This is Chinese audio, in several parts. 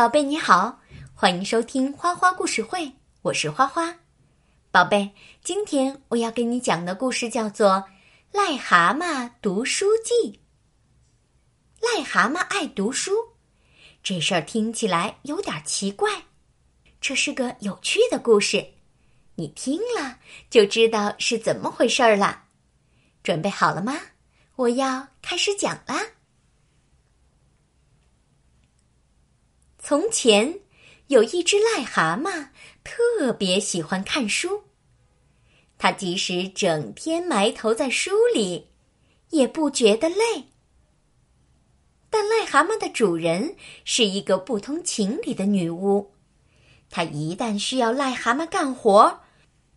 宝贝你好，欢迎收听花花故事会，我是花花。宝贝，今天我要给你讲的故事叫做《癞蛤蟆读书记》。癞蛤蟆爱读书，这事儿听起来有点奇怪。这是个有趣的故事，你听了就知道是怎么回事儿了。准备好了吗？我要开始讲啦。从前有一只癞蛤蟆，特别喜欢看书。它即使整天埋头在书里，也不觉得累。但癞蛤蟆的主人是一个不通情理的女巫，她一旦需要癞蛤蟆干活，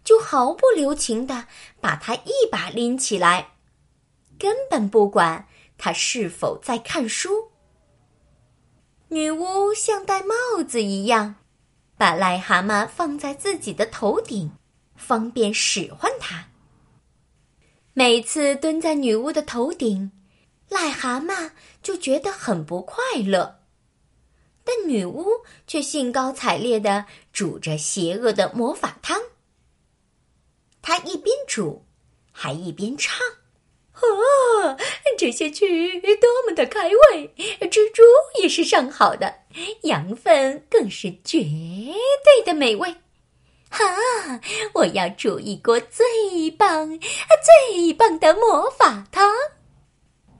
就毫不留情的把它一把拎起来，根本不管它是否在看书。女巫像戴帽子一样，把癞蛤蟆放在自己的头顶，方便使唤它。每次蹲在女巫的头顶，癞蛤蟆就觉得很不快乐，但女巫却兴高采烈地煮着邪恶的魔法汤。她一边煮，还一边唱。哦，这些蛆多么的开胃！蜘蛛也是上好的，羊粪更是绝对的美味。哈，我要煮一锅最棒、最棒的魔法汤。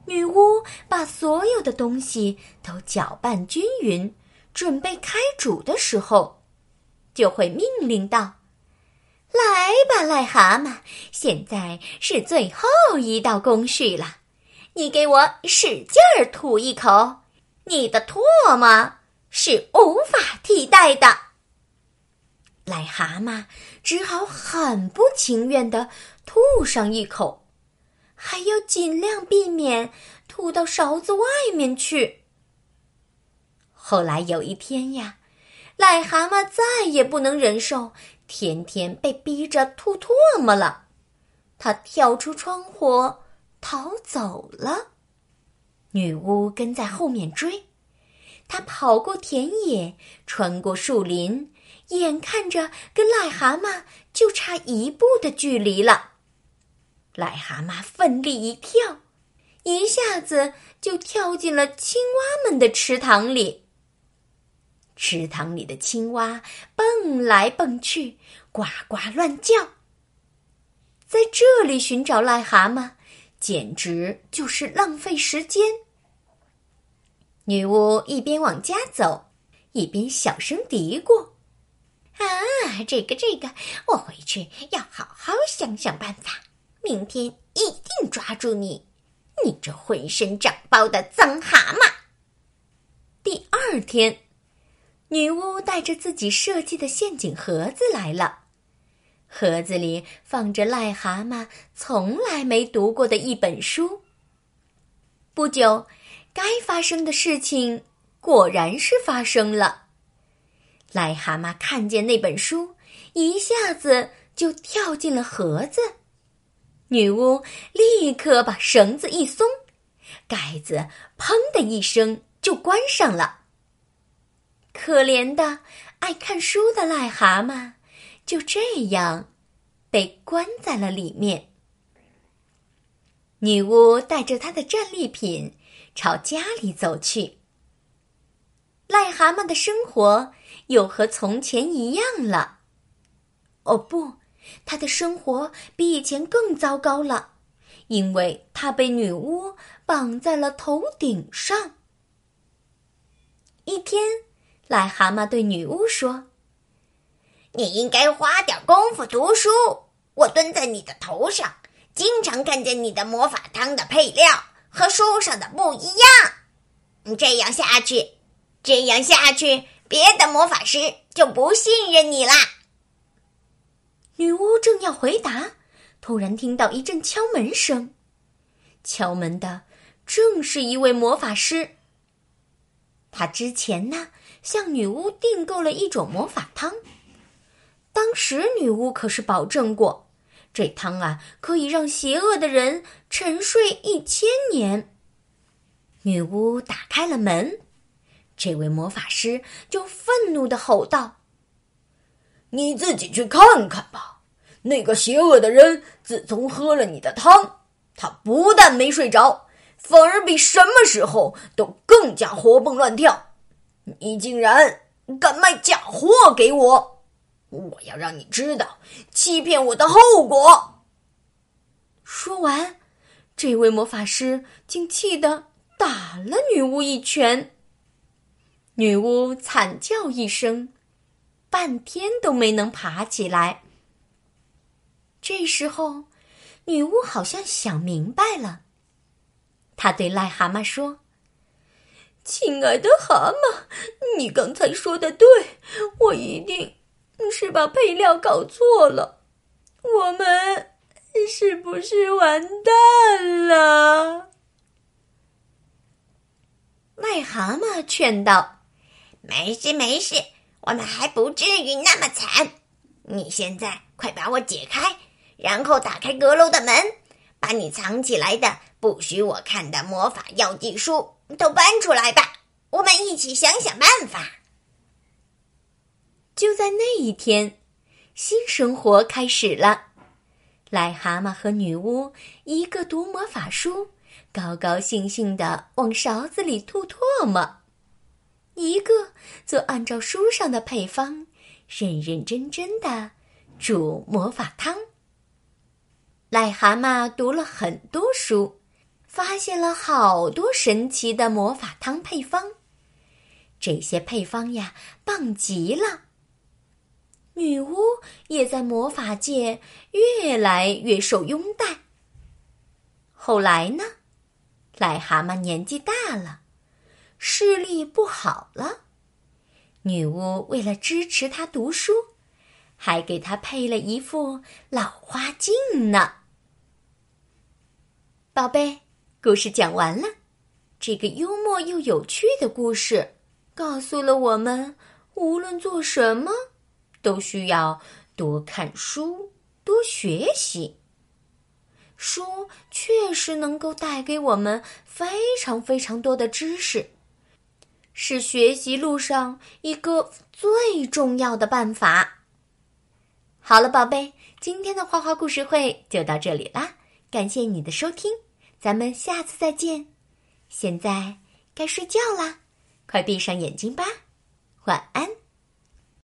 女巫把所有的东西都搅拌均匀，准备开煮的时候，就会命令道。来吧，癞蛤蟆！现在是最后一道工序了，你给我使劲儿吐一口，你的唾沫是无法替代的。癞蛤蟆只好很不情愿地吐上一口，还要尽量避免吐到勺子外面去。后来有一天呀，癞蛤蟆再也不能忍受。天天被逼着吐唾沫了，他跳出窗户逃走了。女巫跟在后面追，他跑过田野，穿过树林，眼看着跟癞蛤蟆就差一步的距离了。癞蛤蟆奋力一跳，一下子就跳进了青蛙们的池塘里。池塘里的青蛙蹦来蹦去，呱呱乱叫。在这里寻找癞蛤蟆，简直就是浪费时间。女巫一边往家走，一边小声嘀咕：“啊，这个这个，我回去要好好想想办法，明天一定抓住你，你这浑身长包的脏蛤蟆。”第二天。女巫带着自己设计的陷阱盒子来了，盒子里放着癞蛤蟆从来没读过的一本书。不久，该发生的事情果然是发生了。癞蛤蟆看见那本书，一下子就跳进了盒子。女巫立刻把绳子一松，盖子“砰”的一声就关上了。可怜的爱看书的癞蛤蟆，就这样被关在了里面。女巫带着她的战利品朝家里走去。癞蛤蟆的生活又和从前一样了。哦不，他的生活比以前更糟糕了，因为他被女巫绑在了头顶上。一天。癞蛤蟆对女巫说：“你应该花点功夫读书。我蹲在你的头上，经常看见你的魔法汤的配料和书上的不一样。你这样下去，这样下去，别的魔法师就不信任你啦。”女巫正要回答，突然听到一阵敲门声。敲门的正是一位魔法师。他之前呢？向女巫订购了一种魔法汤。当时女巫可是保证过，这汤啊可以让邪恶的人沉睡一千年。女巫打开了门，这位魔法师就愤怒的吼道：“你自己去看看吧！那个邪恶的人自从喝了你的汤，他不但没睡着，反而比什么时候都更加活蹦乱跳。你竟然敢卖假货给我！我要让你知道欺骗我的后果！”说完，这位魔法师竟气得打了女巫一拳。女巫惨叫一声，半天都没能爬起来。这时候，女巫好像想明白了，她对癞蛤蟆说：“亲爱的蛤蟆，你刚才说的对，我一定是把配料搞错了。我们是不是完蛋了？”癞蛤蟆劝道。没事没事，我们还不至于那么惨。你现在快把我解开，然后打开阁楼的门，把你藏起来的不许我看的魔法药剂书都搬出来吧。我们一起想想办法。就在那一天，新生活开始了。癞蛤蟆和女巫一个读魔法书，高高兴兴的往勺子里吐唾沫。一个则按照书上的配方，认认真真的煮魔法汤。癞蛤蟆读了很多书，发现了好多神奇的魔法汤配方。这些配方呀，棒极了。女巫也在魔法界越来越受拥戴。后来呢，癞蛤蟆年纪大了。视力不好了，女巫为了支持他读书，还给他配了一副老花镜呢。宝贝，故事讲完了。这个幽默又有趣的故事，告诉了我们，无论做什么，都需要多看书，多学习。书确实能够带给我们非常非常多的知识。是学习路上一个最重要的办法。好了，宝贝，今天的花花故事会就到这里啦，感谢你的收听，咱们下次再见。现在该睡觉啦，快闭上眼睛吧，晚安。